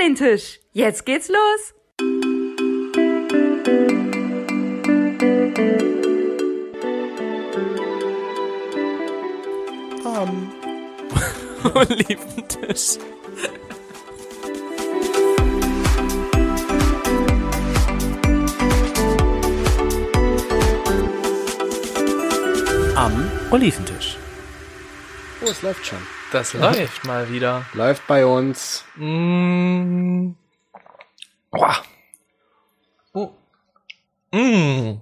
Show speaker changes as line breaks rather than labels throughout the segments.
an den Tisch. Jetzt geht's los.
Am Oliventisch. Am Oliventisch.
Oh, es läuft schon.
Das läuft mal wieder.
Läuft bei uns.
Mm. Oh. Mm.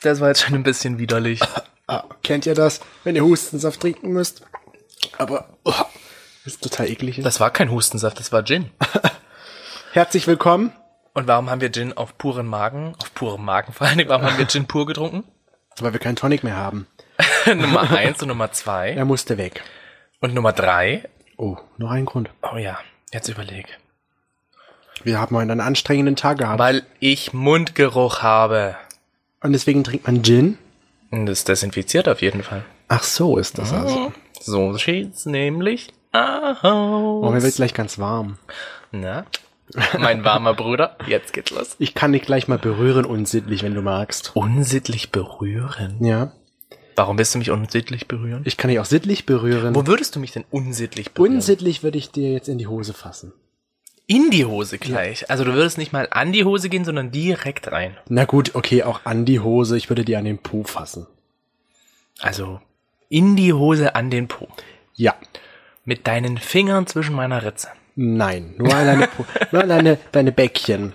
Das war jetzt schon ein bisschen widerlich.
Ah, kennt ihr das, wenn ihr Hustensaft trinken müsst? Aber oh, ist total eklig.
Das war kein Hustensaft, das war Gin.
Herzlich willkommen.
Und warum haben wir Gin auf puren Magen, auf purem Magen vor allen Dingen, warum haben wir Gin pur getrunken?
Weil wir keinen Tonic mehr haben.
Nummer eins und Nummer zwei.
Er musste weg.
Und Nummer drei.
Oh, noch ein Grund.
Oh ja, jetzt überleg.
Wir haben heute einen anstrengenden Tag gehabt.
Weil ich Mundgeruch habe.
Und deswegen trinkt man Gin?
Und Das desinfiziert auf jeden Fall.
Ach so ist das also.
So steht's nämlich aus.
Oh, mir wird gleich ganz warm.
Na, mein warmer Bruder, jetzt geht's los.
Ich kann dich gleich mal berühren, unsittlich, wenn du magst.
Unsittlich berühren?
Ja.
Warum willst du mich unsittlich berühren?
Ich kann dich auch sittlich berühren.
Wo würdest du mich denn unsittlich berühren?
Unsittlich würde ich dir jetzt in die Hose fassen.
In die Hose gleich. Also du würdest nicht mal an die Hose gehen, sondern direkt rein.
Na gut, okay, auch an die Hose. Ich würde dir an den Po fassen.
Also in die Hose an den Po.
Ja.
Mit deinen Fingern zwischen meiner Ritze.
Nein, nur an deine, nur an deine, deine Bäckchen.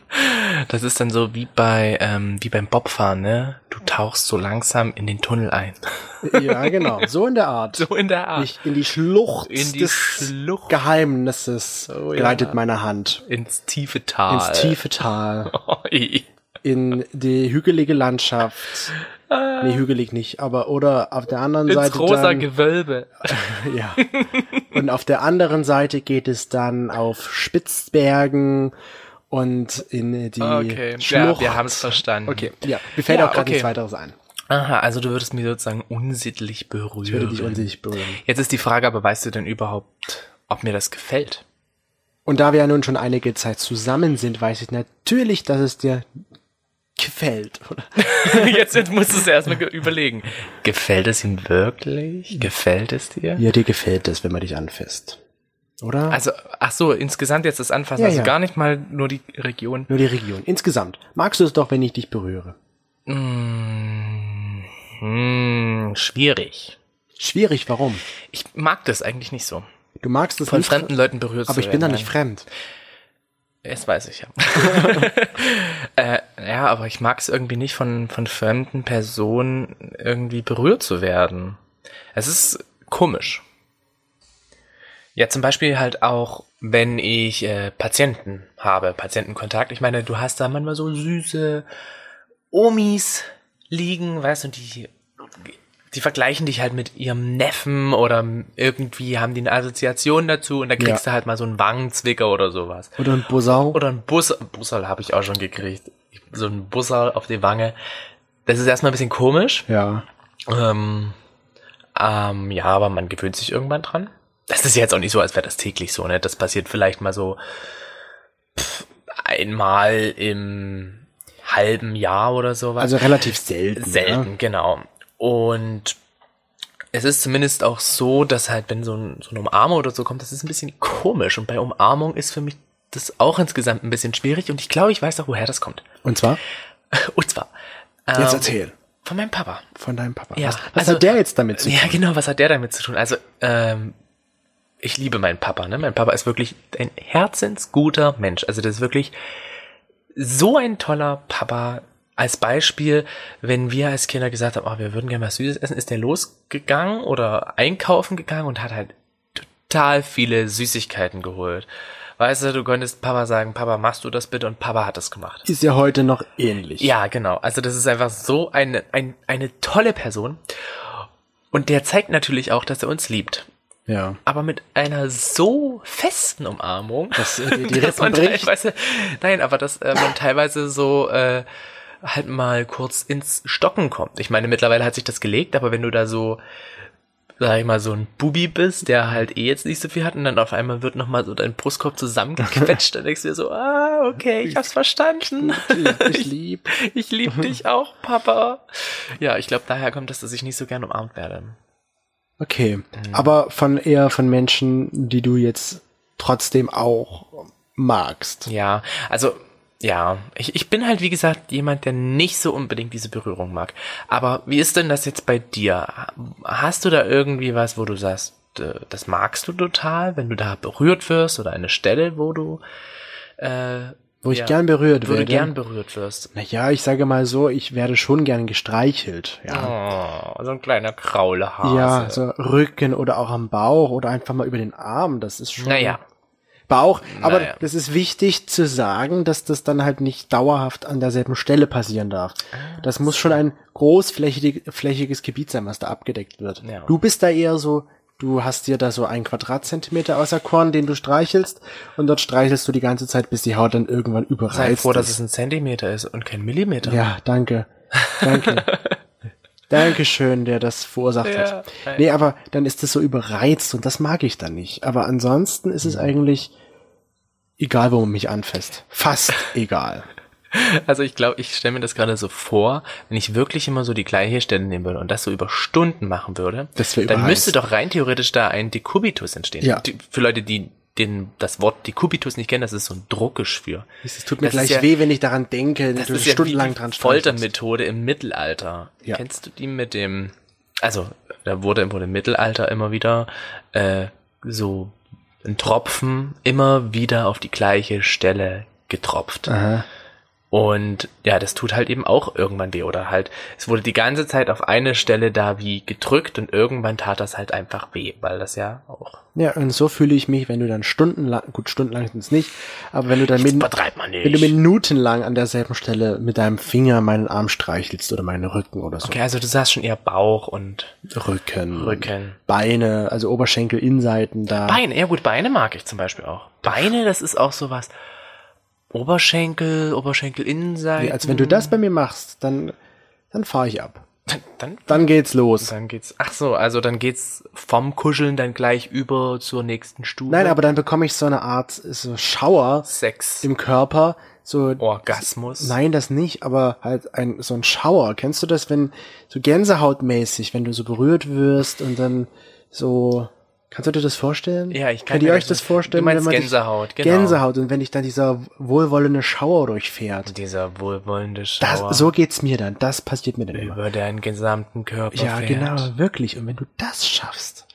Das ist dann so wie bei ähm, wie beim Bobfahren, ne? Du tauchst so langsam in den Tunnel ein.
Ja, genau. So in der Art.
So in der Art.
Nicht in die Schlucht
In die
des
Schlucht.
Geheimnisses
Oh, ja.
gleitet meine Hand.
Ins tiefe Tal.
Ins tiefe Tal.
Oi.
In die hügelige Landschaft. Nee, hügelig nicht, aber oder auf der anderen
Ins
Seite
rosa
dann,
Gewölbe.
ja. Und auf der anderen Seite geht es dann auf Spitzbergen und in die
Okay, ja,
Schlucht.
wir haben's verstanden.
Okay, ja, mir fällt
Ja,
auch gerade
okay.
nichts weiteres ein.
Aha, also du würdest mir sozusagen unsittlich berühren.
Ich würde dich unsichtlich berühren.
Jetzt ist die Frage, aber weißt du denn überhaupt, ob mir das gefällt?
Und da wir ja nun schon einige Zeit zusammen sind, weiß ich natürlich, dass es dir gefällt. Oder?
jetzt, jetzt musst du es erstmal ge- überlegen. Gefällt es ihm wirklich? Gefällt es dir?
Ja, dir gefällt es, wenn man dich anfasst. Oder?
Also, ach so, insgesamt jetzt das Anfassen,
Ja,
also
ja.
gar nicht mal nur die Region.
Nur die Region. Insgesamt. Magst du es doch, wenn ich dich berühre?
Hm, hm, schwierig.
Schwierig, warum?
Ich mag das eigentlich nicht so.
Du magst es
Von
nicht,
fremden Leuten berührt
aber ich bin da nicht fremd.
Das weiß ich ja. äh, ja, aber ich mag es irgendwie nicht, von, von fremden Personen irgendwie berührt zu werden. Es ist komisch. Ja, zum Beispiel halt auch, wenn ich äh, Patienten habe, Patientenkontakt. Ich meine, du hast da manchmal so süße Omis liegen, weißt du, und die, die vergleichen dich halt mit ihrem Neffen oder irgendwie haben die eine Assoziation dazu und da kriegst
Ja.
du halt mal so einen Wangenzwicker oder sowas.
Oder ein Bosau.
Oder ein Bus, Busserl habe ich auch schon gekriegt. So ein Busserl auf die Wange. Das ist erstmal ein bisschen komisch.
Ja.
Ähm, ähm, ja, aber man gewöhnt sich irgendwann dran. Das ist jetzt auch nicht so, als wäre das täglich so, ne? Das passiert vielleicht mal so pff, einmal im halben Jahr oder sowas.
Also relativ selten.
Selten,
Ja?
genau. Und es ist zumindest auch so, dass halt, wenn so, ein, so eine Umarmung oder so kommt, das ist ein bisschen komisch. Und bei Umarmung ist für mich das auch insgesamt ein bisschen schwierig. Und ich glaube, ich weiß auch, woher das kommt.
Und zwar?
Und zwar
Jetzt
ähm,
erzähl.
von meinem Papa.
Von deinem Papa.
Ja,
was was
also-
hat der jetzt damit zu tun?
Ja, genau, was hat der damit zu tun? Also, ähm, ich liebe meinen Papa, ne? Mein Papa ist wirklich ein herzensguter Mensch. Also, das ist wirklich so ein toller Papa. Als Beispiel, wenn wir als Kinder gesagt haben, oh, wir würden gerne was Süßes essen, ist der losgegangen oder einkaufen gegangen und hat halt total viele Süßigkeiten geholt. Weißt du, du könntest Papa sagen, Papa, machst du das bitte? Und Papa hat das gemacht.
Ist ja heute noch ähnlich.
Ja, genau. Also das ist einfach so eine, ein, eine tolle Person. Und der zeigt natürlich auch, dass er uns liebt.
Ja.
Aber mit einer so festen Umarmung,
Dass äh, die, die
dass man
bricht.
teilweise, nein, aber dass äh, man teilweise so äh, halt mal kurz ins Stocken kommt. Ich meine, mittlerweile hat sich das gelegt, aber wenn du da so sag ich mal, so ein Bubi bist, der halt eh jetzt nicht so viel hat und dann auf einmal wird nochmal so dein Brustkorb zusammengequetscht, dann denkst du dir so, ah, okay, ich hab's verstanden.
Ich, lieb.
Ich lieb dich auch, Papa. Ja, ich glaube, daher kommt es, dass ich nicht so gern umarmt werde.
Okay, aber von eher von Menschen, die du jetzt trotzdem auch magst.
Ja, also ja, ich, ich bin halt wie gesagt jemand, der nicht so unbedingt diese Berührung mag. Aber wie ist denn das jetzt bei dir? Hast du da irgendwie was, wo du sagst, äh, das magst du total, wenn du da berührt wirst oder eine Stelle, wo du äh,
Wo ich
ja,
gern berührt
wo du
werde.
gern berührt wirst.
Naja, ich sage mal so, ich werde schon gern gestreichelt. Ja.
Oh, so ein kleiner Kraulehase.
Ja, so Rücken oder auch am Bauch oder einfach mal über den Arm. Das ist schon.
Naja.
Bauch. Aber
Naja.
das ist wichtig zu sagen, dass das dann halt nicht dauerhaft an derselben Stelle passieren darf.
Ah,
Das muss schon ein großflächig, flächiges Gebiet sein, was da abgedeckt wird.
Ja.
Du bist da eher so, du hast dir da so einen Quadratzentimeter auserkoren, den du streichelst und dort streichelst du die ganze Zeit, bis die Haut dann irgendwann
Sei
überreizt
froh, dass es ein Zentimeter ist und kein Millimeter.
Ja, danke. Danke. Dankeschön, der das verursacht
Ja,
hat.
nein.
Nee, aber dann ist es so überreizt und das mag ich dann nicht. Aber ansonsten ist
Mhm.
es eigentlich egal, wo man mich anfasst. Fast egal.
Also ich glaube, ich stelle mir das gerade so vor, wenn ich wirklich immer so die gleiche Stelle nehmen würde und das so über Stunden machen würde,
Das
dann müsste doch rein theoretisch da ein Dekubitus entstehen.
Ja.
Die, für Leute, die den, das Wort Dekubitus nicht kennen, das ist so ein Druckgeschwür.
Es tut mir
Das
gleich
ja-
weh, wenn ich daran denke,
Das
du
ist ja
stundenlang
die
dran streichelst.
Foltermethode im Mittelalter.
Ja.
Kennst du die mit dem, also da wurde wurde im Mittelalter immer wieder äh, so ein Tropfen immer wieder auf die gleiche Stelle getropft.
Aha.
Und ja, das tut halt eben auch irgendwann weh. Oder halt, es wurde die ganze Zeit auf eine Stelle da wie gedrückt und irgendwann tat das halt einfach weh, weil das ja auch.
Ja, und so fühle ich mich, wenn du dann stundenlang, gut, stundenlang sind es nicht, aber wenn du dann mit,
übertreibt man nicht.
wenn du minutenlang an derselben Stelle mit deinem Finger meinen Arm streichelst oder meinen Rücken oder so.
Okay, also du sagst schon eher Bauch und
Rücken.
Rücken.
Beine, also Oberschenkel, Innenseiten da.
Beine. Ja gut, Beine mag ich zum Beispiel auch. Beine, das ist auch sowas. Oberschenkel, Oberschenkelinnenseite.
Als wenn du das bei mir machst, dann, dann fahre ich ab.
dann,
Dann geht's los.
dann geht's. Ach so, also dann geht's vom Kuscheln dann gleich über zur nächsten Stufe.
Nein, aber dann bekomme ich so eine Art so Schauer
Sex,
im Körper, so
Orgasmus.
Nein, das nicht, aber halt ein so ein Schauer. Kennst du das, wenn so Gänsehautmäßig, wenn du so berührt wirst und dann so Kannst du dir das vorstellen?
Ja, ich kann
Könnt ihr euch
das-
das vorstellen?
du meinst
wenn man dich-
Gänsehaut, genau.
Gänsehaut und wenn dich dann dieser wohlwollende Schauer durchfährt.
Dieser wohlwollende
Das,
Schauer
so geht's mir dann. Das passiert mir dann immer.
über deinen gesamten Körper
Ja,
fährt.
genau, wirklich. Und wenn du das schaffst,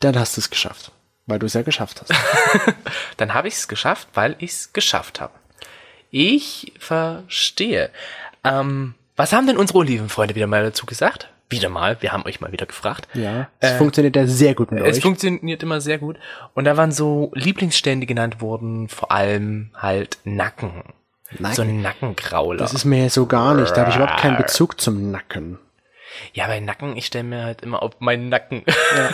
dann hast du es geschafft. Weil du es ja geschafft hast.
Dann habe ich es geschafft, weil ich es geschafft habe. Ich verstehe. Ähm, was haben denn unsere Olivenfreunde wieder mal dazu gesagt? Wieder mal, wir haben euch mal wieder gefragt.
Ja. Es funktioniert ja sehr gut mit
Es
euch.
funktioniert immer sehr gut. Und da waren so Lieblingsstellen, die genannt wurden, vor allem halt Nacken.
Nacken?
So ein Nackenkrauler.
Das ist mir so gar nicht. Da habe ich überhaupt keinen Bezug zum Nacken.
ja, bei Nacken, ich stelle mir halt immer auf meinen Nacken.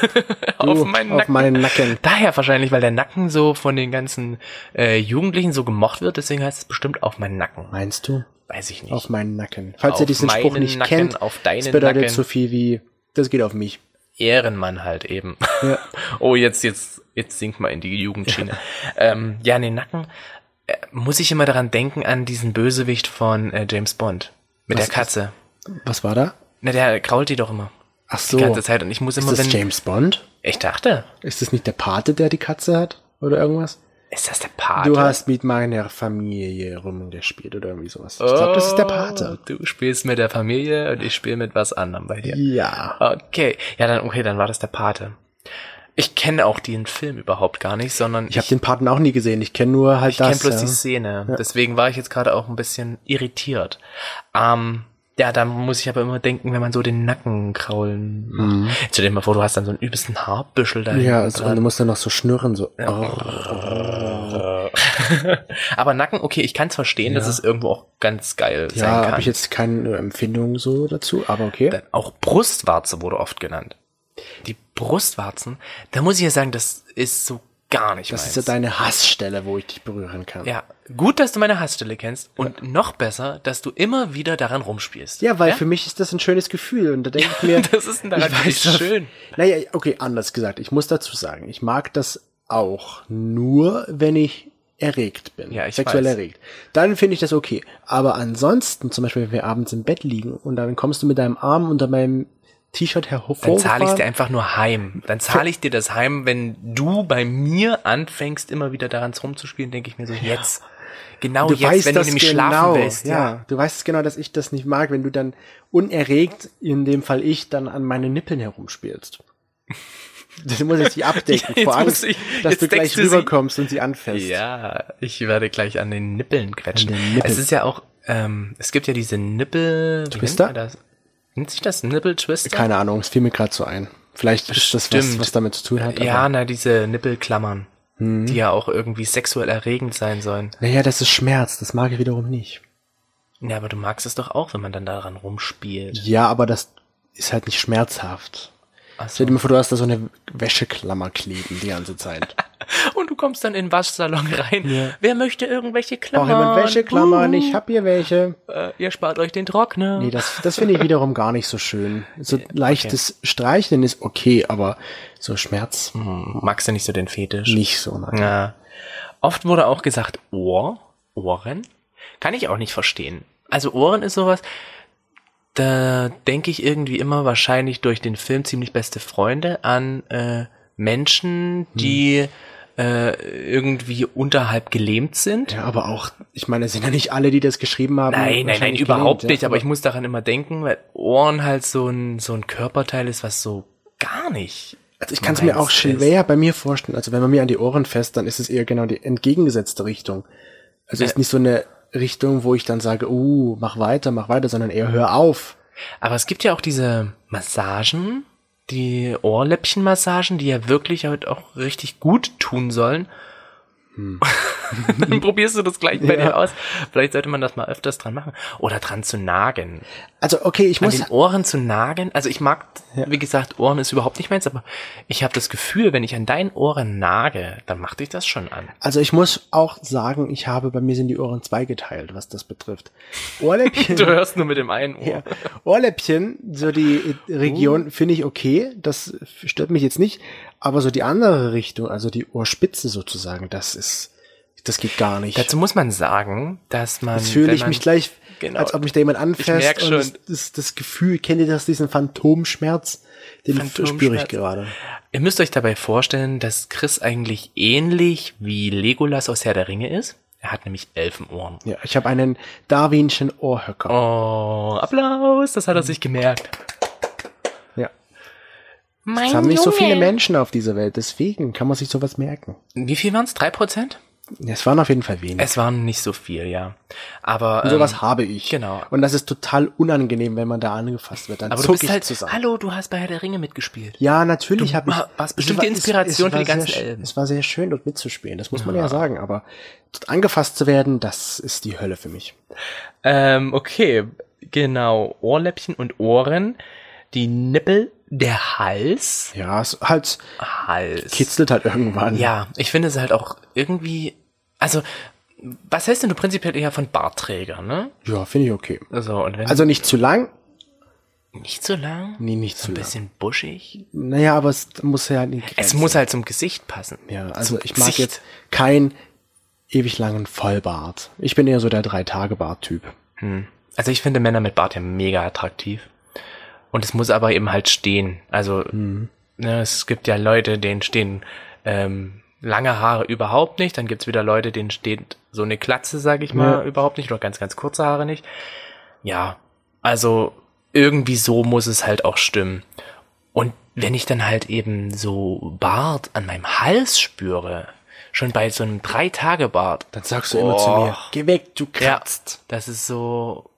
auf
Du,
meinen
auf
Nacken.
meinen Nacken.
Daher wahrscheinlich, weil der Nacken so von den ganzen äh, Jugendlichen so gemocht wird, deswegen heißt es bestimmt auf meinen Nacken.
Meinst du?
Weiß ich nicht.
Auf meinen Nacken. Falls
Auf
ihr diesen Spruch nicht
Nacken,
kennt,
auf deinen
das bedeutet
Nacken.
so viel wie, das geht auf mich.
Ehrenmann halt eben.
Ja.
oh, jetzt, jetzt, jetzt sinkt mal in die Jugendschiene. ähm, ja, in den Nacken äh, muss ich immer daran denken an diesen Bösewicht von äh, James Bond. Mit
Was
der Katze.
Was war da?
Na, der krault die doch immer.
Ach so.
Die ganze Zeit. Und ich muss
Ist
immer,
das
wenn.
James Bond?
Ich dachte,
Ist das nicht der Pate, der die Katze hat? Oder irgendwas?
Ist das der Pate?
Du hast mit meiner Familie rumgespielt oder irgendwie sowas. Ich glaube, das ist der Pate.
Oh, Du spielst mit der Familie und ich spiele mit was anderem bei dir.
Ja.
Okay. Ja, dann, okay, dann war das der Pate. Ich kenne auch den Film überhaupt gar nicht, sondern
Ich habe den Paten auch nie gesehen. Ich kenne nur halt
Ich kenne
das.
bloß
ja.
die Szene. Deswegen war ich jetzt gerade auch ein bisschen irritiert. Ähm, ja, da muss ich aber immer denken, wenn man so den Nacken kraulen macht. Stell dir mal vor, du hast dann so einen übelsten Haarbüschel da.
Mhm. Ja, also, und du musst dann noch so schnurren, so. Oh.
aber Nacken, okay, ich kann es verstehen, dass es irgendwo auch ganz geil sein
Ja,
kann.
habe ich jetzt keine Empfindung so dazu, aber okay.
Dann auch Brustwarze wurde oft genannt. Die Brustwarzen, da muss ich ja sagen, das ist so gar nicht
Das
meins.
ist ja deine Hassstelle, wo ich dich berühren kann.
Ja, Gut, dass du meine Hassstelle kennst und noch besser, dass du immer wieder daran rumspielst.
Ja, weil für mich ist das ein schönes Gefühl und da denke ich mir,
das ist denn daran
ich weiß,
nicht schön.
Naja, okay, anders gesagt. Ich muss dazu sagen, ich mag das auch nur, wenn ich erregt bin.
Ja, ich
Sexuell
weiß.
erregt. Dann finde ich das okay. Aber ansonsten, zum Beispiel, wenn wir abends im Bett liegen und dann kommst du mit deinem Arm unter meinem T-Shirt
Dann
hervorgefahren.
zahle ich dir einfach nur heim. Dann zahle ich dir das heim, wenn du bei mir anfängst, immer wieder daran rumzuspielen, denke ich mir so, jetzt. Genau
du
jetzt,
weißt
wenn du nämlich
genau,
schlafen willst.
Ja. du weißt genau, dass ich das nicht mag, wenn du dann unerregt, in dem Fall ich, dann an meine Nippeln herumspielst. Das muss ich sie abdecken,
Jetzt
vor Angst,
ich-
dass du gleich
du sie-
rüberkommst und sie anfasst.
Ja, ich werde gleich an den Nippeln quetschen.
Den Nippeln.
Es ist ja auch, ähm, es gibt ja diese Nippel...
Twister?
das? Nennt sich das Nippel-Twister?
Keine Ahnung, es fiel mir gerade so ein. Vielleicht ist das was, was damit zu tun hat.
Ja, na, diese Nippelklammern, die ja auch irgendwie sexuell erregend sein sollen.
Naja, das ist Schmerz, das mag ich wiederum nicht.
Ja, aber du magst es doch auch, wenn man dann daran rumspielt.
Ja, aber das ist halt nicht schmerzhaft.
Ach
Stell dir mal vor, du hast da so eine Wäscheklammer kleben die ganze Zeit.
Und du kommst dann in den Waschsalon rein.
Ja.
Wer möchte irgendwelche
Braucht
Klammern?
jemand Wäscheklammern?
Uh,
Ich hab hier welche.
äh, ihr spart euch den Trockner.
Nee, das, das finde ich wiederum gar nicht so schön. So leichtes Streicheln ist okay, aber so Schmerz
Hm, magst du nicht so den Fetisch?
nicht so. Nein.
Ja. Oft wurde auch gesagt Ohr, Ohren. Kann ich auch nicht verstehen. Also Ohren ist sowas, da denke ich irgendwie immer wahrscheinlich durch den Film Ziemlich beste Freunde an äh, Menschen, die äh, irgendwie unterhalb gelähmt sind.
Ja, aber auch, ich meine, es sind ja nicht alle, die das geschrieben haben.
Nein, nein, nein, überhaupt
gelähmt,
nicht, aber ich muss daran immer denken, weil Ohren halt so ein, so ein Körperteil ist, was so gar nicht.
Also ich kann es mir auch schwer bei mir vorstellen. Also wenn man mir an die Ohren fässt, dann ist es eher genau die entgegengesetzte Richtung. Also es ist nicht so eine Richtung, wo ich dann sage, uh, mach weiter, mach weiter, sondern eher hör auf.
Aber es gibt ja auch diese Massagen, die Ohrläppchenmassagen, die ja wirklich halt auch richtig gut tun sollen. Dann probierst du das gleich bei
Ja.
dir aus. Vielleicht sollte man das mal öfters dran machen. Oder dran zu nagen.
Also okay, ich
An
muss,
den Ohren zu nagen. Also ich mag, wie gesagt, Ohren ist überhaupt nicht meins, aber ich habe das Gefühl, wenn ich an deinen Ohren nage, dann macht dich das schon an.
also ich muss auch sagen, ich habe, bei mir sind die Ohren zweigeteilt, was das betrifft. Ohrläppchen.
Du hörst nur mit dem einen Ohr.
Ja. Ohrläppchen, so die Region finde ich okay, das stört mich jetzt nicht, aber so die andere Richtung, also die Ohrspitze sozusagen, das ist, das geht gar nicht.
Dazu muss man sagen, dass man.
Jetzt fühle ich
man-
mich gleich,
Genau.
als ob mich da jemand anfasst. und
schon.
Das, das, das Gefühl, kennt ihr das, diesen Phantomschmerz? Den
Phantomschmerz.
spüre ich gerade.
Ihr müsst euch dabei vorstellen, dass Chris eigentlich ähnlich wie Legolas aus Herr der Ringe ist. Er hat nämlich Elfenohren.
Ja, ich habe einen Darwinschen Ohrhöcker.
Oh, Applaus, das hat er sich gemerkt.
Ja.
Mein
Es haben nicht so
Junge.
viele Menschen auf dieser Welt, deswegen kann man sich sowas merken.
Wie viel waren es? Drei Prozent?
Ja, Es waren auf jeden Fall wenige.
Es waren nicht so viel, ja. Aber
Und sowas
ähm,
habe ich.
genau.
Und das ist total unangenehm, wenn man da angefasst wird. Dann
aber du bist
ich
halt,
zusammen.
hallo, du hast bei Herr der Ringe mitgespielt.
Ja, natürlich habe ich.
war- warst
es
bestimmt die
es-
Inspiration
es
für die ganzen
sehr,
Elben.
Es war sehr schön, dort mitzuspielen. Das muss man ja sagen. Aber dort angefasst zu werden, das ist die Hölle für mich.
Ähm, okay, genau. Ohrläppchen und Ohren, die Nippel, der Hals.
Ja, es halt
Hals.
kitzelt halt irgendwann.
Ja, ich finde es halt auch irgendwie, also, was hältst denn du prinzipiell eher von Bartträgern, ne?
Ja, finde ich okay.
Also, und wenn
Also nicht zu lang.
nicht so lang,
Nee, nicht
so
zu
ein
lang.
bisschen buschig.
Naja, aber es muss ja die
Es muss halt zum Gesicht passen.
Ja, also
Zum
ich mag
Gesicht.
jetzt keinen ewig langen Vollbart. Ich bin eher so der Drei-Tage-Bart-Typ.
Also ich finde Männer mit Bart ja mega attraktiv. Und es muss aber eben halt stehen. Also
Mhm.
ne, es gibt ja Leute, denen stehen ähm, lange Haare überhaupt nicht. Dann gibt's wieder Leute, denen steht so eine Glatze, sag ich mal,
Ja.
überhaupt nicht. Oder ganz, ganz kurze Haare nicht. Ja, also irgendwie so muss es halt auch stimmen. Und wenn ich dann halt eben so Bart an meinem Hals spüre, schon bei so einem Drei-Tage-Bart,
Dann sagst du immer zu mir, geh weg, du
ja,
kratzt.
das ist so.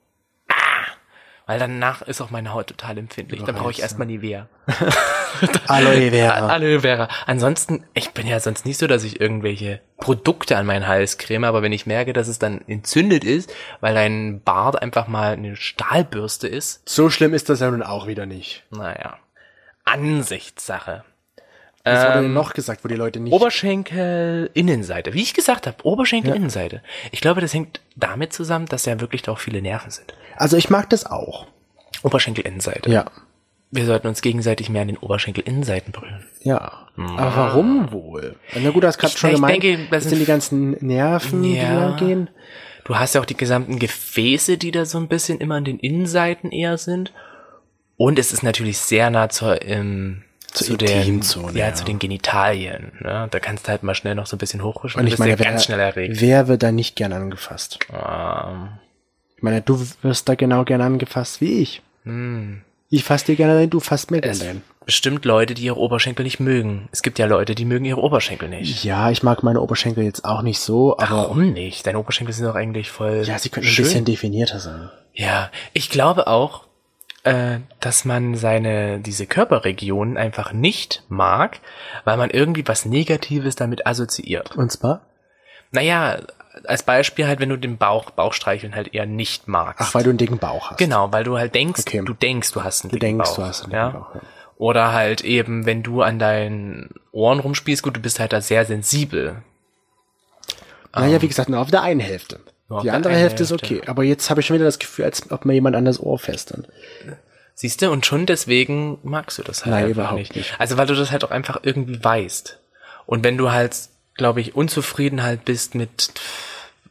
Weil danach ist auch meine Haut total empfindlich. Dann brauche ich erstmal Nivea.
Aloe Vera.
Aloe Vera. Ansonsten, ich bin ja sonst nicht so, dass ich irgendwelche Produkte an meinen Hals creme, aber wenn ich merke, dass es dann entzündet ist, weil dein Bart einfach mal eine Stahlbürste ist,
So schlimm ist das ja nun auch wieder nicht.
naja, Ansichtssache.
Was wurde
Ähm,
denn noch gesagt, wo die Leute nicht...
Oberschenkel, Innenseite. Wie ich gesagt habe, Oberschenkel, Innenseite. Ich glaube, das hängt damit zusammen, dass ja wirklich da auch viele Nerven sind.
also ich mag das auch.
Oberschenkel, Innenseite.
Ja.
Wir sollten uns gegenseitig mehr an den Oberschenkel, Innenseiten berühren.
Ja. Aber warum wohl? Na gut, du hast gerade schon
ich
gemeint,
denke, das
das sind die ganzen Nerven, die
Ja.
da gehen.
Du hast ja auch die gesamten Gefäße, die da so ein bisschen immer an den Innenseiten eher sind. Und es ist natürlich sehr nah zur, ähm,
Zur
zu den, ja,
ja.
zu den Genitalien. Ne? Da kannst du halt mal schnell noch so ein bisschen hochwischen.
Und ich meine, wer,
ganz schnell erregt.
wer wird da nicht gern angefasst?
Ähm,
Ich meine, du wirst da genau gern angefasst wie ich. Ich fass dir gerne rein, du fasst mir gerne rein.
bestimmt Leute, die ihre Oberschenkel nicht mögen. Es gibt ja Leute, die mögen ihre Oberschenkel nicht.
Ja, ich mag meine Oberschenkel jetzt auch nicht so, aber
Warum nicht? Deine Oberschenkel sind doch eigentlich voll.
ja, sie könnten ein
schön.
bisschen definierter sein.
Ja, ich glaube auch, äh, dass man seine, diese Körperregionen einfach nicht mag, weil man irgendwie was Negatives damit assoziiert.
Und zwar?
Naja, als Beispiel halt, wenn du den Bauch, Bauchstreicheln halt eher nicht magst.
Ach, weil du einen dicken Bauch hast.
Genau, weil du halt denkst,
Okay.
du denkst, du hast einen
Du
dicken
denkst,
Bauch.
du hast einen
ja?
dicken Bauch, ja.
Oder halt eben, wenn du an deinen Ohren rumspielst, gut, du bist halt da sehr sensibel.
Naja, wie gesagt, nur auf der einen Hälfte.
Nur
Die
der
andere
einen
Hälfte ist
Hälfte.
okay. Aber jetzt habe ich schon wieder das Gefühl, als ob mir jemand an das Ohr festern.
Siehst du, und schon deswegen magst du das halt
Nein, überhaupt
nicht.
nicht.
Also weil du das halt auch einfach irgendwie weißt. Und wenn du halt, glaube ich, unzufrieden halt bist mit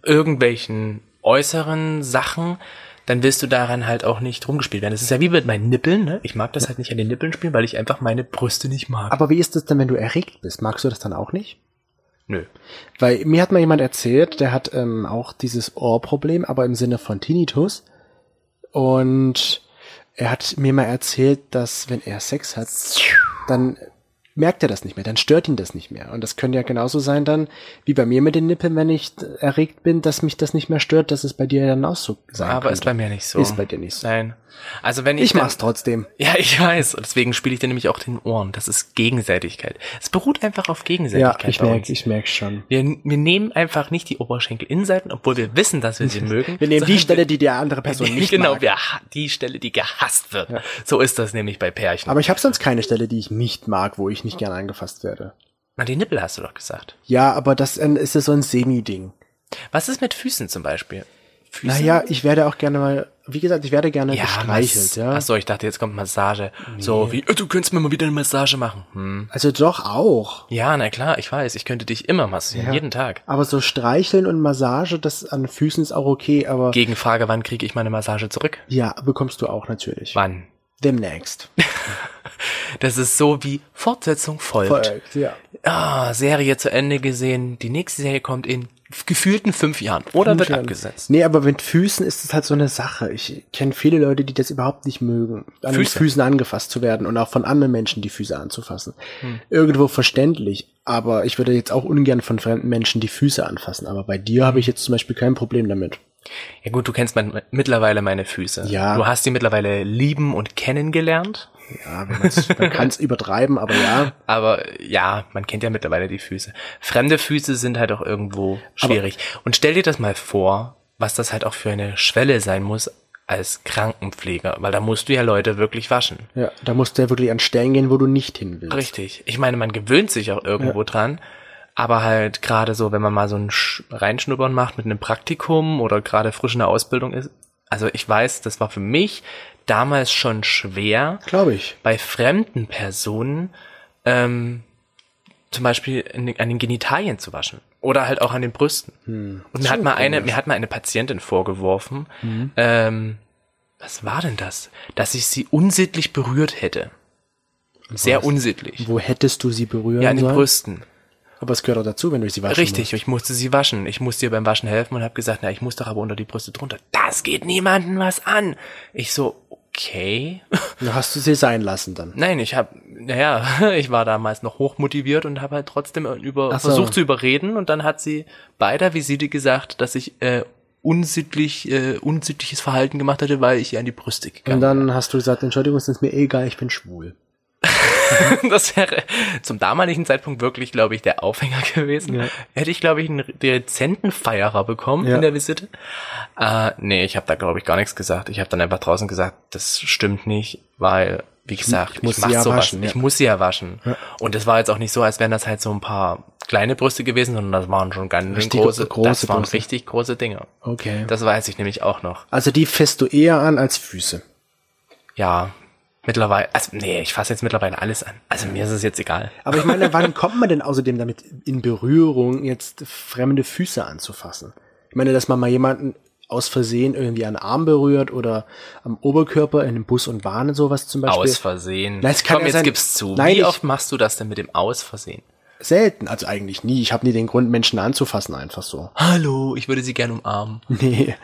irgendwelchen äußeren Sachen, dann willst du daran halt auch nicht rumgespielt werden. Das ist ja wie mit meinen Nippeln, ne? Ich mag das halt nicht an den Nippeln spielen, weil ich einfach meine Brüste nicht mag.
Aber wie ist das denn, wenn du erregt bist? Magst du das dann auch nicht?
Nö.
Weil mir hat mal jemand erzählt, der hat ähm, auch dieses Ohrproblem, aber im Sinne von Tinnitus. Und er hat mir mal erzählt, dass wenn er Sex hat, dann merkt er das nicht mehr, dann stört ihn das nicht mehr. Und das könnte ja genauso sein dann, wie bei mir mit den Nippeln, wenn ich erregt bin, dass mich das nicht mehr stört, dass es bei dir dann auch so sein
Aber
könnte.
ist bei mir nicht so.
Ist bei dir nicht so.
Nein. Also wenn ich,
Ich
dann-
mach's trotzdem.
Ja, ich weiß. Und deswegen spiele ich dir nämlich auch den Ohren. Das ist Gegenseitigkeit. Es beruht einfach auf
Ja,
Gegenseitigkeit.
ich
bei
merk,
uns.
ich merk schon.
Wir, wir nehmen einfach nicht die Oberschenkelinnenseiten, obwohl wir wissen, dass wir sie mögen.
Wir nehmen die Stelle, die die andere Person nicht
genau,
mag.
wir ha- die Stelle, die gehasst wird. So ist das nämlich bei Pärchen.
Aber ich habe sonst keine Stelle, die ich nicht mag, wo ich nicht gerne angefasst werde.
Na, die Nippel hast du doch gesagt.
Ja, aber das ähm, ist ja so ein Semi-Ding.
Was ist mit Füßen zum Beispiel? Füße?
Naja, ich werde auch gerne mal, wie gesagt, ich werde gerne gestreichelt,
Mas-
ja.
Ach so, ich dachte, jetzt kommt Massage. So wie, äh, du könntest mir mal wieder eine Massage machen. Hm.
Also doch auch.
Ja, na klar, ich weiß. Ich könnte dich immer massieren,
Ja.
jeden Tag.
Aber so streicheln und Massage, das an Füßen ist auch okay, aber
Gegenfrage, wann kriege ich meine Massage zurück?
ja, bekommst du auch natürlich.
Wann?
Demnächst.
Das ist so wie Fortsetzung folgt.
Folgt, ja.
Ah, Serie zu Ende gesehen. Die nächste Serie kommt in gefühlten fünf Jahren oder wird
Jahren.
abgesetzt.
Nee, aber mit Füßen ist es halt so eine Sache. Ich kenne viele Leute, die das überhaupt nicht mögen, an
Füße.
Füßen angefasst zu werden und auch von anderen Menschen die Füße anzufassen.
Hm.
Irgendwo verständlich, aber ich würde jetzt auch ungern von fremden Menschen die Füße anfassen. Aber bei dir habe ich jetzt zum Beispiel kein Problem damit.
Ja gut, du kennst mein, mittlerweile meine Füße.
Ja.
Du hast sie mittlerweile lieben und kennengelernt.
Ja, man kann es übertreiben, aber ja.
Aber ja, man kennt ja mittlerweile die Füße. Fremde Füße sind halt auch irgendwo schwierig. und stell dir das mal vor, was das halt auch für eine Schwelle sein muss als Krankenpfleger, weil da musst du ja Leute wirklich waschen.
Ja, da musst du ja wirklich an Stellen gehen, wo du nicht hin willst.
Richtig. Ich meine, man gewöhnt sich auch irgendwo dran. Aber halt gerade so, wenn man mal so ein Sch Reinschnuppern macht mit einem Praktikum oder gerade frisch in der Ausbildung ist. Also ich weiß, das war für mich damals schon schwer,
Glaube ich.
bei fremden Personen ähm, zum Beispiel in, an den Genitalien zu waschen. Oder halt auch an den Brüsten. Und mir hat mal eine, mir hat mal eine Patientin vorgeworfen, ähm, was war denn das? Dass ich sie unsittlich berührt hätte. Sehr unsittlich.
Wo hättest du sie berühren
Ja, an den
sollen?
Brüsten.
Aber es gehört auch dazu, wenn du sie waschen
Richtig, ich musste sie waschen. Ich musste ihr beim Waschen helfen und habe gesagt, na, ich muss doch aber unter die Brüste drunter. Das geht niemanden was an. Ich so, okay.
musst. Dann hast du sie sein lassen dann.
Nein, ich habe, naja, ich war damals noch hochmotiviert und habe halt trotzdem über,
so.
versucht zu überreden und dann hat sie bei der Visite gesagt, dass ich äh, unsittlich, äh, unsittliches Verhalten gemacht hatte, weil ich ihr an die Brüste
Und
gegangen
dann hast du gesagt, Entschuldigung, es ist mir eh egal, ich bin schwul.
das wäre zum damaligen Zeitpunkt wirklich, glaube ich, der Aufhänger gewesen.
Ja.
Hätte ich, glaube ich, einen dezenten Feierer bekommen
Ja.
in der Visite. Äh, nee, ich habe da, glaube ich, gar nichts gesagt. Ich habe dann einfach draußen gesagt, das stimmt nicht, weil, wie gesagt, ich,
muss
mach
sie ja
sowas.
waschen, ja.
Ich muss sie ja waschen. Und es war jetzt auch nicht so, als wären das halt so ein paar kleine Brüste gewesen, sondern das waren schon ganz
Richtig
große,
große
das waren
Brüste.
richtig große Dinge.
Okay.
Das weiß ich nämlich auch noch.
Also die fässt du eher an als Füße.
Ja, mittlerweile, also nee, ich fasse jetzt mittlerweile alles an. Also mir ist es jetzt egal.
Aber ich meine, wann kommt man denn außerdem damit in Berührung, jetzt fremde Füße anzufassen? Ich meine, dass man mal jemanden aus Versehen irgendwie an Arm berührt oder am Oberkörper in einem Bus und Bahn und sowas zum Beispiel.
Aus Versehen.
Nein, es kann
Komm,
ja
jetzt
sein-
gib's zu.
Nein,
Wie oft machst du das denn mit dem Aus Versehen?
Selten, also eigentlich nie. Ich habe nie den Grund, Menschen anzufassen, einfach so.
Hallo, ich würde sie gern umarmen.
Nee.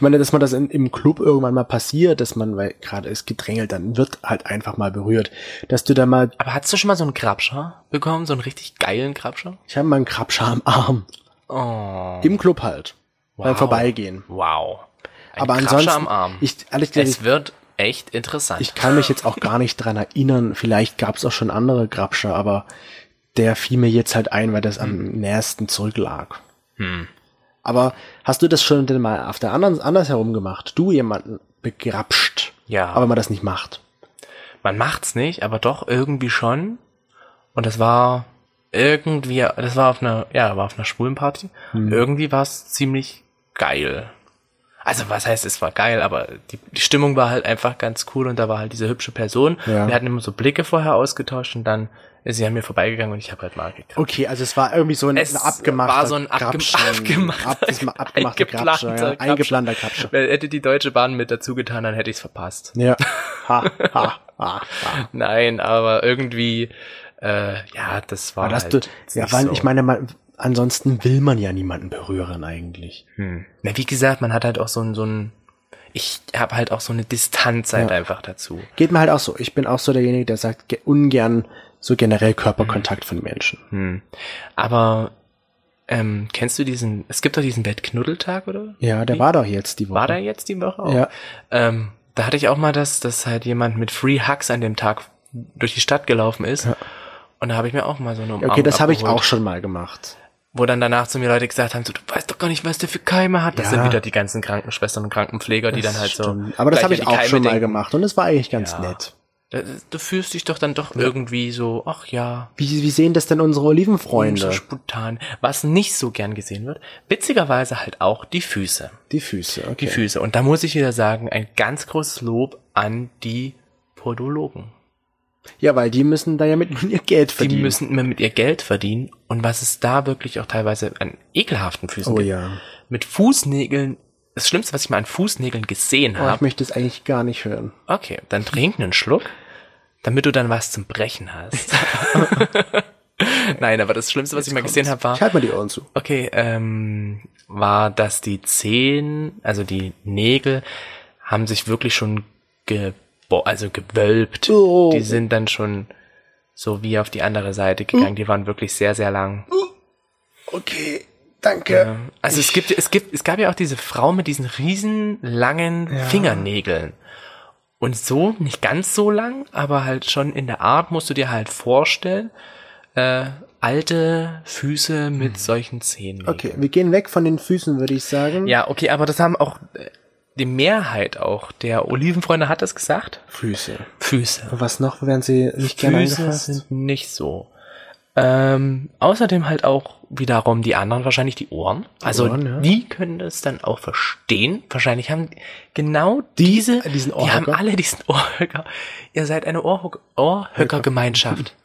Ich meine, dass man das in, im Club irgendwann mal passiert, dass man, weil gerade ist gedrängelt, dann wird halt einfach mal berührt. Dass du da mal,
Aber hattest du schon mal so einen Krabscher bekommen? So einen richtig geilen Krabscher?
ich habe mal einen Krabscher am Arm.
Oh.
Im Club halt. Beim Vorbeigehen.
Wow. Ein
Aber
Krabscher
ansonsten,
am Arm.
ich, ehrlich gesagt,
es wird echt interessant.
Ich kann mich jetzt auch gar nicht dran erinnern. Vielleicht gab es auch schon andere Grabscher, aber der fiel mir jetzt halt ein, weil das am
Hm.
nächsten zurücklag. Aber hast du das schon denn mal auf der anderen anders herum gemacht? Du jemanden begrapscht.
Ja.
Aber man das nicht macht.
Man macht's nicht, aber doch irgendwie schon. Und das war irgendwie, das war auf einer, ja, war auf einer schwulen Party.
Hm.
Irgendwie war es ziemlich geil. Also was heißt, es war geil, aber die, die Stimmung war halt einfach ganz cool und da war halt diese hübsche Person.
Ja.
Wir hatten immer so Blicke vorher ausgetauscht und dann ist sie an mir vorbeigegangen und ich habe halt mal gekriegt.
Okay, also es war irgendwie so ein,
Es
ein abgemachter
war so ein
Grabschen.
abgemachter-
Ab, das mal abgemachter Grabscher, ja. Eingeplanter Grabscher.
Hätte die Deutsche Bahn mit dazu getan, dann hätte ich's verpasst.
Ja. Ha, ha, ha, ha.
Nein, aber irgendwie, äh, ja, das war
dass
halt
du, ja, weil
so.
ich meine, man, ansonsten will man ja niemanden berühren eigentlich.
Hm. Na, wie gesagt, man hat halt auch so ein, so ein, ich habe halt auch so eine Distanz halt
Ja.
einfach dazu.
Geht mir halt auch so. Ich bin auch so derjenige, der sagt ge- ungern so generell Körperkontakt von Menschen.
Hm. Aber ähm, kennst du diesen, es gibt doch diesen Weltknuddeltag, oder?
Ja, der war doch jetzt die Woche.
War da jetzt die Woche auch?
Ja.
Ähm, da hatte ich auch mal das, dass halt jemand mit Free Hugs an dem Tag durch die Stadt gelaufen ist. Und da habe ich mir auch mal so eine
Ja,
Umarmung
okay, das habe ich auch schon mal gemacht.
Wo dann danach zu mir Leute gesagt haben, so, du weißt doch gar nicht, was der für Keime hat. Das
Ja.
sind wieder die ganzen Krankenschwestern und Krankenpfleger, die dann halt so.
Stimmt. Aber das habe ich auch
Keime
schon mal
denken.
gemacht und es war eigentlich ganz
Ja.
nett.
Du fühlst dich doch dann doch irgendwie so, ach ja,
Wie, wie sehen das denn unsere Olivenfreunde?
so spontan. Was nicht so gern gesehen wird, witzigerweise halt auch die Füße.
Die Füße, okay.
Die Füße. Und da muss ich wieder sagen, ein ganz großes Lob an die Podologen.
Ja, weil die müssen da ja mit ihr Geld
Die
verdienen.
müssen immer mit ihr Geld verdienen. Und was es da wirklich auch teilweise an ekelhaften Füßen
Oh
gibt.
ja.
Mit Fußnägeln. Das Schlimmste, was ich mal an Fußnägeln gesehen
Oh, ich möchte es eigentlich gar nicht hören.
Okay, dann trink einen Schluck, damit du dann was zum Brechen hast. Nein, aber das Schlimmste, was ich mal gesehen habe, war,
Ich halte mal die Ohren zu.
okay, ähm, war, dass die Zehen, also die Nägel, haben sich wirklich schon ge also gewölbt.
Oh.
Die sind dann schon so wie auf die andere Seite gegangen. Die waren wirklich sehr, sehr lang.
Okay, danke.
Also es gibt, es gibt, es gab ja auch diese Frau mit diesen riesen langen Fingernägeln. Und so, nicht ganz so lang, aber halt schon in der Art musst du dir halt vorstellen, äh, alte Füße mit solchen Zähnen.
Okay, wir gehen weg von den Füßen, würde ich sagen.
Ja, okay, aber das haben auch äh, die Mehrheit auch der Olivenfreunde hat das gesagt.
Füße.
Füße.
Und was noch werden sie nicht gerne
Füße
angefasst?
sind nicht so. Ähm, außerdem halt auch wiederum die anderen wahrscheinlich die Ohren. Also
Ohren, ja.
die können das dann auch verstehen. Wahrscheinlich haben genau diese,
diesen
die haben alle diesen Ohrhöcker. Ihr seid eine Ohrhöcker-Gemeinschaft.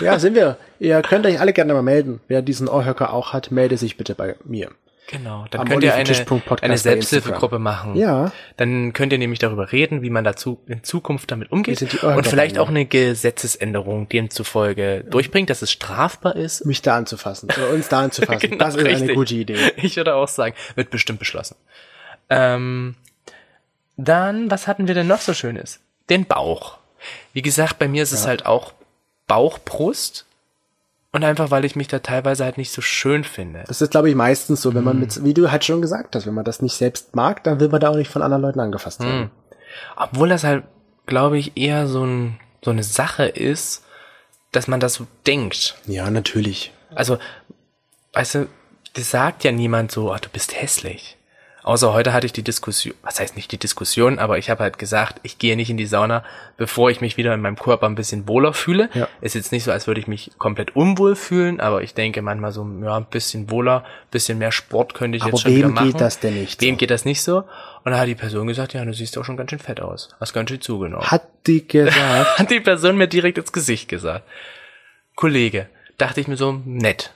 Ja, sind wir. Ihr könnt euch alle gerne mal melden. Wer diesen Ohrhöcker auch hat, melde sich bitte bei mir.
Genau, dann könnt ihr eine, eine Selbsthilfegruppe machen.
Ja.
Dann könnt ihr nämlich darüber reden, wie man dazu in Zukunft damit umgeht. Und vielleicht auch eine Gesetzesänderung demzufolge durchbringt, dass es strafbar ist.
Mich da anzufassen. Oder uns da anzufassen.
Genau,
das ist eine
richtig.
gute Idee.
Ich würde auch sagen, wird bestimmt beschlossen. Ähm, dann, was hatten wir denn noch so Schönes? Den Bauch. Wie gesagt, bei mir ist es halt auch Bauchbrust. Und einfach, weil ich mich da teilweise halt nicht so schön finde.
Das ist, glaube ich, meistens so, wenn man mit, wie du halt schon gesagt hast, wenn man das nicht selbst mag, dann will man da auch nicht von anderen Leuten angefasst werden.
Obwohl das halt, glaube ich, eher so ein, so eine Sache ist, dass man das so denkt.
Ja, natürlich.
Also, weißt du, das sagt ja niemand so, ah, du bist hässlich. Außer heute hatte ich die Diskussion, was heißt nicht die Diskussion, aber ich habe halt gesagt, ich gehe nicht in die Sauna, bevor ich mich wieder in meinem Körper ein bisschen wohler fühle.
Ja.
Ist jetzt nicht so, als würde ich mich komplett unwohl fühlen, aber ich denke manchmal so, ja, ein bisschen wohler, ein bisschen mehr Sport könnte ich
Aber
jetzt schon wieder
wem
machen.
geht das denn nicht
Wem
so?
geht das nicht so? Und da hat die Person gesagt, ja, du siehst auch schon ganz schön fett aus. Hast ganz schön zugenommen.
Hat die gesagt.
Hat die Person mir direkt ins Gesicht gesagt. Kollege, dachte ich mir so, nett.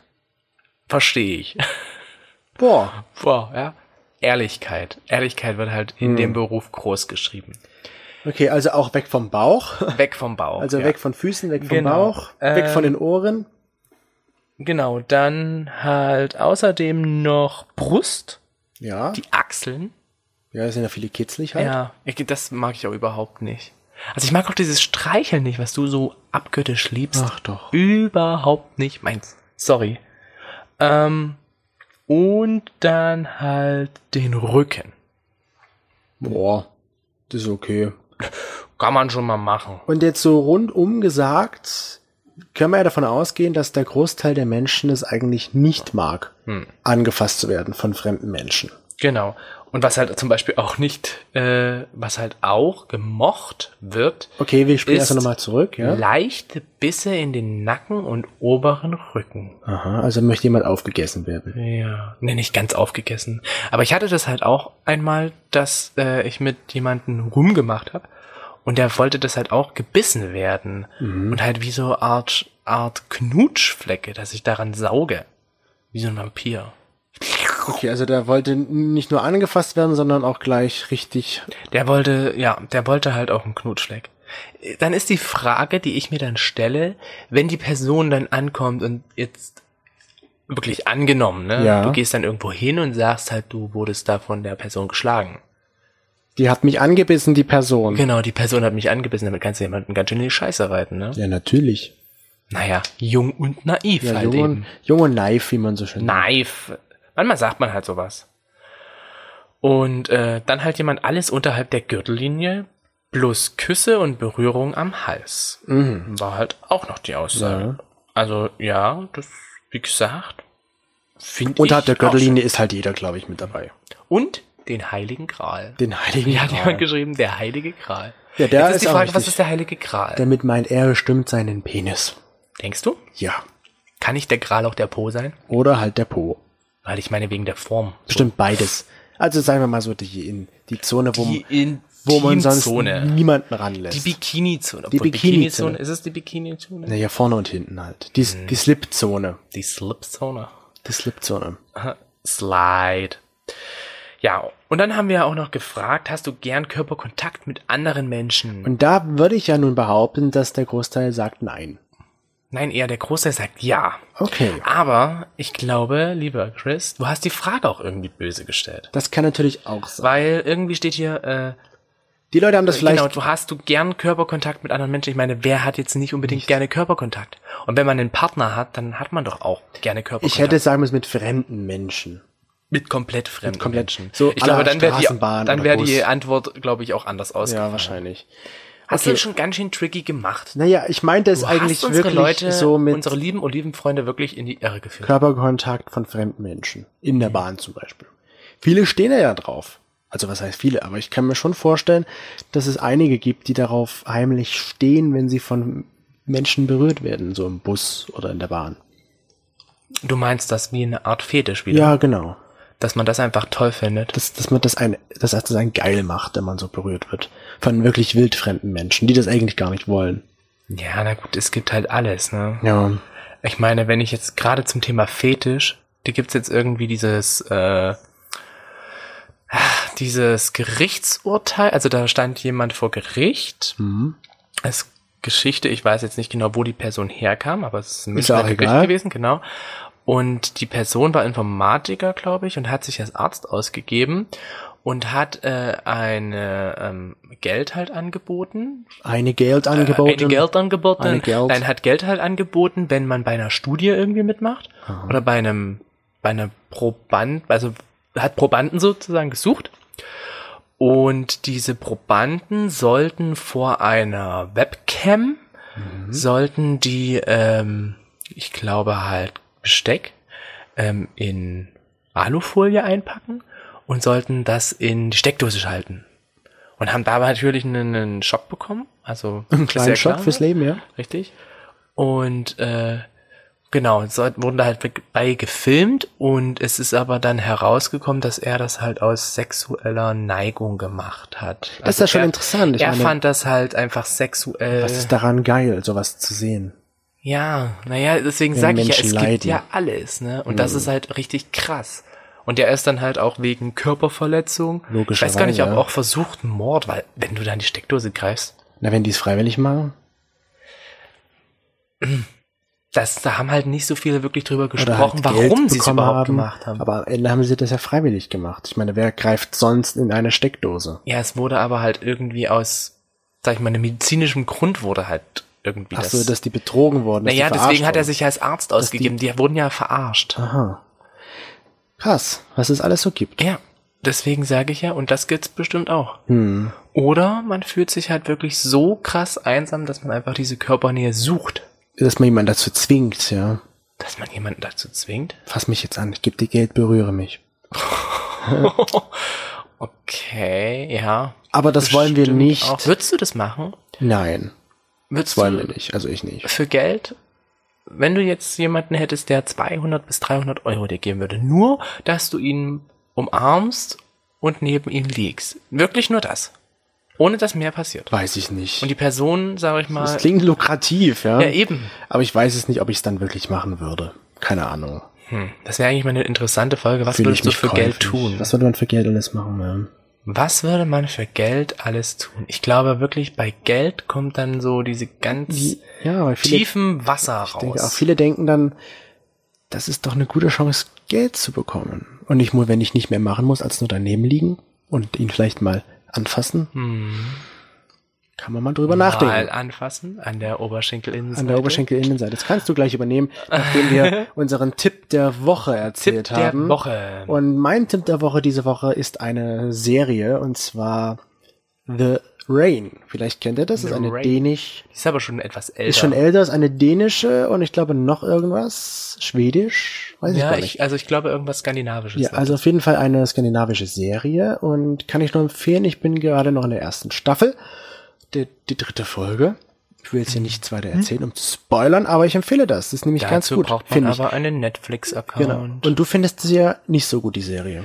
Verstehe ich.
Boah.
Boah, ja. Ehrlichkeit. Ehrlichkeit wird halt in
Hm.
dem Beruf groß geschrieben.
Okay, also auch weg vom Bauch.
Weg vom Bauch.
Also
ja.
weg von Füßen, weg vom
Genau.
Bauch, weg
Ähm,
von den Ohren.
Genau, dann halt außerdem noch Brust,
Ja.
die Achseln.
Ja, das sind ja viele kitzlig halt.
Ja, ich, das mag ich auch überhaupt nicht. Also ich mag auch dieses Streicheln nicht, was du so abgöttisch liebst.
Ach doch.
Überhaupt nicht meins. Sorry. Ähm, und dann halt den Rücken.
Boah. Das ist okay.
Kann man schon mal machen.
Und jetzt so rundum gesagt, können wir ja davon ausgehen, dass der Großteil der Menschen es eigentlich nicht mag,
Hm.
angefasst zu werden von fremden Menschen.
Genau. Und was halt zum Beispiel auch nicht, äh, was halt auch gemocht wird,
Okay, wir spielen also nochmal zurück, ja?
leichte Bisse in den Nacken und oberen Rücken.
Aha, also möchte jemand aufgegessen werden.
Ja, ne, nicht ganz aufgegessen. Aber ich hatte das halt auch einmal, dass äh, ich mit jemandem rumgemacht habe und der wollte das halt auch gebissen werden und halt wie so Art Art Knutschflecke, dass ich daran sauge, wie so ein Vampir.
Okay, also der wollte nicht nur angefasst werden, sondern auch gleich richtig.
Der wollte, ja, der wollte halt auch einen Knutschfleck. Dann ist die Frage, die ich mir dann stelle, wenn die Person dann ankommt und jetzt wirklich angenommen, ne?
Ja.
Du gehst dann irgendwo hin und sagst halt, du wurdest da von der Person geschlagen.
Die hat mich angebissen, die Person.
Genau, die Person hat mich angebissen, damit kannst du jemanden ganz schön in die Scheiße reiten, ne?
Ja, natürlich.
Naja, jung und naiv
Ja,
halt
jung, und,
eben.
jung und naiv, wie man so schön sagt.
Naiv. Manchmal sagt man halt sowas. Und äh, dann halt jemand alles unterhalb der Gürtellinie plus Küsse und Berührung am Hals. War halt auch noch die Aussage.
Mhm. Ja.
Also ja, das, wie gesagt, finde ich.
Unterhalb der Gürtellinie ist halt jeder, glaube ich, mit dabei.
Und den Heiligen Gral.
Den heiligen
Wie hat
Gral.
jemand geschrieben? Der Heilige Gral.
Ja, der
Jetzt ist
ist
die Frage, was ist der Heilige Gral?
Damit meint er bestimmt seinen Penis.
Denkst du?
Ja.
Kann nicht der Gral auch der Po sein?
Oder halt der Po.
Weil ich meine wegen der Form.
Bestimmt beides. Also sagen wir mal so die, in, die Zone, wo,
Die
wo man sonst niemanden
Die
ranlässt.
Bikini-Zone.
Die Bikini-Zone.
Ist es die Bikini-Zone?
naja, vorne und hinten halt. Die,
Hm.
die Slip-Zone.
Die Slip-Zone.
Die Slip-Zone.
Slide. Ja, und dann haben wir auch noch gefragt, hast du gern Körperkontakt mit anderen Menschen?
Und da würde ich ja nun behaupten, dass der Großteil sagt nein.
Nein, eher der Großteil sagt ja.
Okay.
Aber ich glaube, lieber Chris, du hast die Frage auch irgendwie böse gestellt.
Das kann natürlich auch sein.
Weil irgendwie steht hier, äh,
Die Leute haben das vielleicht.
genau, du hast du gern Körperkontakt mit anderen Menschen. Ich meine, wer hat jetzt nicht unbedingt gerne Körperkontakt? Und wenn man einen Partner hat, dann hat man doch auch gerne Körperkontakt.
ich hätte sagen müssen mit fremden Menschen.
Mit komplett fremden
komplett-
Menschen.
so
ich glaube, dann wäre die, dann wäre die Antwort, glaube ich, auch anders ausgefallen.
Ja, wahrscheinlich.
Hast
Okay.
du schon ganz schön tricky gemacht.
Naja, ich meinte es eigentlich wirklich
Leute,
so mit
unsere lieben Olivenfreunde wirklich in die Irre geführt.
Körperkontakt von fremden Menschen. In der Bahn zum Beispiel. Viele stehen ja drauf. Also was heißt viele, aber ich kann mir schon vorstellen, dass es einige gibt, die darauf heimlich stehen, wenn sie von Menschen berührt werden, so im Bus oder in der Bahn.
Du meinst das wie eine Art Fetisch wieder?
Ja, genau.
Dass man das einfach toll findet.
Dass, dass man das ein, dass das ein geil macht, wenn man so berührt wird. Von wirklich wildfremden Menschen, die das eigentlich gar nicht wollen.
Ja, na gut, es gibt halt alles, ne?
Ja.
Ich meine, wenn ich jetzt gerade zum Thema Fetisch, da gibt's jetzt irgendwie dieses, äh, dieses Gerichtsurteil, also da stand jemand vor Gericht,
Mhm.
als Geschichte, ich weiß jetzt nicht genau, wo die Person herkam, aber es ist ein Münchner
egal.
gewesen, genau. Und die Person war Informatiker, glaube ich, und hat sich als Arzt ausgegeben und hat äh, eine ähm, Geld halt angeboten
Eine Geld angeboten.
eine Geld angeboten.
Eine Geld.
Nein, hat Geld halt angeboten, wenn man bei einer Studie irgendwie mitmacht. Oder bei einem, bei einer Proband, also hat Probanden sozusagen gesucht. Und diese Probanden sollten vor einer Webcam, sollten die, ähm, ich glaube halt Besteck, ähm, in Alufolie einpacken und sollten das in die Steckdose schalten. Und haben dabei natürlich einen, einen Schock bekommen. Also
Einen kleinen Schock
klar,
fürs
ne?
Leben, ja.
Richtig. Und äh, genau, so, wurden da halt bei gefilmt und es ist aber dann herausgekommen, dass er das halt aus sexueller Neigung gemacht hat. Also
Das ist ja schon
er,
interessant. Ich
er
meine,
fand das halt einfach sexuell.
was ist daran geil, sowas zu sehen?
Ja, naja, deswegen sage ich ja, es
leiden.
gibt ja alles, ne? Und das ist halt richtig krass. Und der ist dann halt auch wegen Körperverletzung. Ich weiß gar nicht, ob
Logischerweise, ja.
auch versuchten Mord, weil wenn du da in die Steckdose greifst,
Na, wenn die es freiwillig machen?
das, da haben halt nicht so viele wirklich drüber
Oder
gesprochen,
halt
warum sie es überhaupt
haben.
gemacht haben.
Aber am Ende haben sie das ja freiwillig gemacht. Ich meine, wer greift sonst in eine Steckdose?
Ja, es wurde aber halt irgendwie aus, sag ich mal, einem medizinischen Grund wurde halt irgendwie
Ach
das.
so, dass die betrogen wurden.
naja,
die
deswegen hat er sich als Arzt ausgegeben. Die, wurden ja verarscht.
Aha. Krass, was es alles so gibt.
Ja, deswegen sage ich ja, und das gibt's bestimmt auch.
Hm.
Oder man fühlt sich halt wirklich so krass einsam, dass man einfach diese Körpernähe sucht.
Dass man jemanden dazu zwingt, ja.
Dass man jemanden dazu zwingt.
Fass mich jetzt an, ich gebe dir Geld, berühre mich.
Okay, ja.
Aber das wollen wir nicht.
Auch. Würdest du das machen?
Nein,
Würdest
das wollen
du
wir nicht. Also ich nicht.
für Geld, wenn du jetzt jemanden hättest, der 200 bis 300 Euro dir geben würde, nur, dass du ihn umarmst und neben ihm liegst. Wirklich nur das. Ohne dass mehr passiert.
Weiß ich nicht.
Und die Person, sag ich mal,
das klingt lukrativ, ja.
ja eben.
Aber ich weiß es nicht, ob ich es dann wirklich machen würde. Keine Ahnung.
Hm. Das wäre eigentlich mal eine interessante Folge. Was
Fühle
würdest du für Geld
käuflich.
tun?
Was würde man für Geld alles machen, ja?
Was würde man für Geld alles tun? Ich glaube wirklich, bei Geld kommt dann so diese ganz
Ja, viele,
tiefen Wasser
ich denke, auch
raus.
viele denken dann, das ist doch eine gute Chance, Geld zu bekommen. Und nicht nur, wenn ich nicht mehr machen muss, als nur daneben liegen und ihn vielleicht mal anfassen. Kann man mal drüber nachdenken.
Mal anfassen an der Oberschenkelinnenseite.
An der Oberschenkelinnenseite. Das kannst du gleich übernehmen, nachdem wir unseren Tipp der Woche erzählt
Tipp der
haben.
Woche.
Und mein Tipp der Woche diese Woche ist eine Serie und zwar The Rain. Vielleicht kennt ihr das. Das ist
The
eine
Rain.
dänisch,
Die ist aber schon etwas älter.
ist schon älter, ist eine dänische und ich glaube noch irgendwas schwedisch, weiß ich
Ja,
gar nicht.
ich, also ich glaube irgendwas Skandinavisches.
Ja, also auf jeden Fall eine skandinavische Serie und kann ich nur empfehlen. Ich bin gerade noch in der ersten Staffel, die, die dritte Folge. Ich will jetzt hier nichts weiter erzählen, um zu spoilern, aber ich empfehle das. Das ist nämlich
Dazu
ganz gut,
braucht man
finde ich.
aber einen Netflix-Account.
Genau. Und du findest sie ja nicht so gut, die Serie.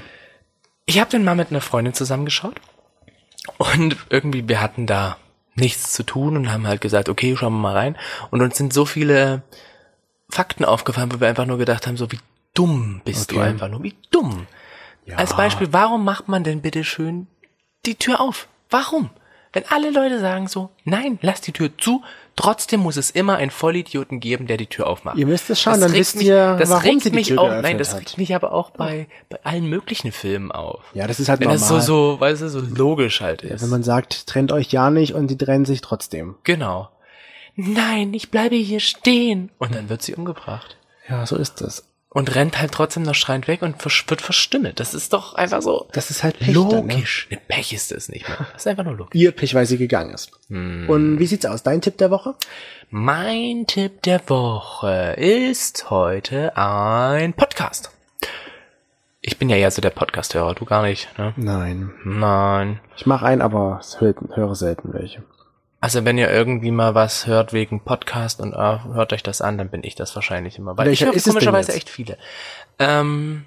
Ich habe den mal mit einer Freundin zusammengeschaut und irgendwie wir hatten da nichts zu tun und haben halt gesagt, okay, schauen wir mal rein. Und uns sind so viele Fakten aufgefallen, wo wir einfach nur gedacht haben, so wie dumm bist du
Okay.
einfach nur, wie dumm. Als Beispiel, warum macht man denn bitte schön die Tür auf? Warum? Wenn alle Leute sagen so, nein, lass die Tür zu, trotzdem muss es immer einen Vollidioten geben, der die Tür aufmacht.
Ihr müsst es schauen,
Das
dann wisst
mich,
ihr,
das
warum
regt
sie die
mich
Tür
auch, nein, das
hat.
regt mich aber auch bei, bei allen möglichen Filmen auf.
Ja, das ist halt
Wenn
normal.
das so, so, weißt du, so logisch halt ist.
Wenn man sagt, trennt euch ja nicht und die trennen sich trotzdem.
genau. Nein, ich bleibe hier stehen. Und dann wird sie umgebracht.
Ja, so ist das.
Und rennt halt trotzdem noch schreiend weg und wird verstümmelt. Das ist doch einfach so
Das ist halt Pech dann, ne?
logisch. Ne? Pech ist es nicht mehr. Das ist einfach nur logisch.
Ihr Pech, weil sie gegangen ist.
Hm.
Und wie sieht's aus? Dein Tipp der Woche?
Mein Tipp der Woche ist heute ein Podcast. Ich bin ja eher so der Podcast-Hörer, du gar nicht, ne?
Nein.
Nein.
Ich mache einen, aber höre selten welche.
Also wenn ihr irgendwie mal was hört wegen Podcast und äh, hört euch das an, dann bin ich das wahrscheinlich immer. Weil
Welcher
ich höre komischerweise echt viele. Ähm,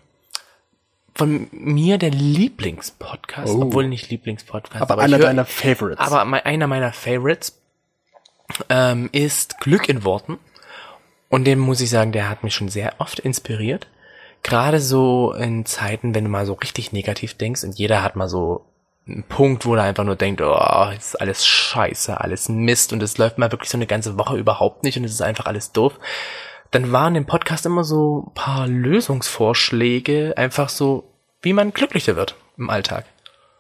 von mir der Lieblingspodcast,
Oh.
obwohl nicht Lieblingspodcast,
Aber,
ich
einer
hör-
deiner Favorites.
aber mein, einer meiner Favorites ähm, ist Glück in Worten. Und den muss ich sagen, der hat mich schon sehr oft inspiriert. Gerade so in Zeiten, wenn du mal so richtig negativ denkst und jeder hat mal so einen Punkt, wo er einfach nur denkt, oh, ist alles scheiße, alles Mist und es läuft mal wirklich so eine ganze Woche überhaupt nicht und es ist einfach alles doof. Dann waren im Podcast immer so ein paar Lösungsvorschläge, einfach so, wie man glücklicher wird im Alltag.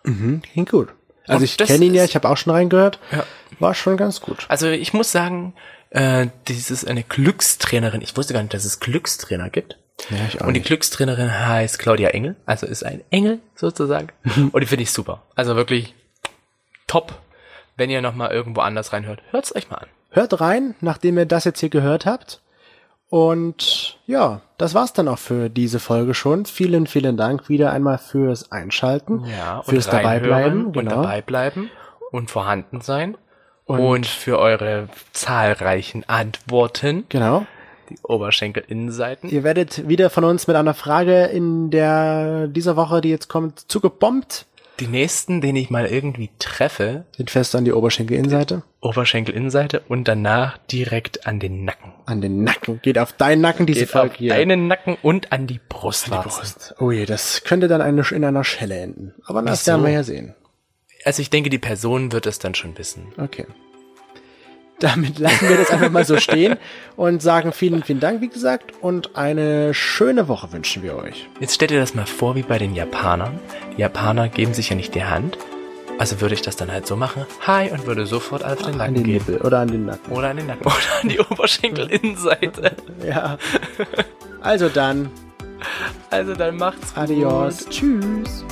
mhm, klingt gut. Also
Und
ich kenne ihn ja, ich habe auch schon reingehört.
Ja.
War schon ganz gut.
Also ich muss sagen, äh, dieses eine Glückstrainerin, ich wusste gar nicht, dass es Glückstrainer gibt.
Ja,
Und die
nicht.
Glückstrainerin heißt Claudia Engel, also ist ein Engel sozusagen. Und die finde ich super. Also wirklich top. Wenn ihr nochmal irgendwo anders reinhört, hört's euch mal an.
Hört rein, nachdem ihr das jetzt hier gehört habt. Und ja, das war's dann auch für diese Folge schon. Vielen, vielen Dank wieder einmal fürs Einschalten,
Ja,
fürs
und reinhören
Dabeibleiben,
und
genau.
dabei bleiben und vorhanden sein. Und, für eure zahlreichen Antworten,
Genau.
Die Oberschenkelinnenseiten.
Ihr werdet wieder von uns mit einer Frage in der dieser Woche, die jetzt kommt, zugebombt.
Die nächsten, den ich mal irgendwie treffe,
Sind fest an die Oberschenkelinnenseite.
Oberschenkelinnenseite und danach direkt an den Nacken.
An den Nacken. Geht auf deinen Nacken diese
Geht
Folge
auf
hier.
deinen Nacken und an die Brust.
Die Brust. Oh je, das könnte dann eine, in einer Schelle enden. Aber das werden wir ja sehen.
Also ich denke, die Person wird es dann schon wissen.
Okay. Damit lassen wir das einfach mal so stehen und sagen vielen, vielen Dank, wie gesagt, und eine schöne Woche wünschen wir euch.
Jetzt stellt ihr das mal vor wie bei den Japanern. Die Japaner geben sich ja nicht die Hand. Also würde ich das dann halt so machen. Hi und würde sofort auf den
An
Nacken
den
gehen.
Nippel oder an den Nacken.
Oder an den Nacken. Oder an die Oberschenkelinnenseite.
Ja. Also dann,
Also dann macht's gut.
adios. Tschüss.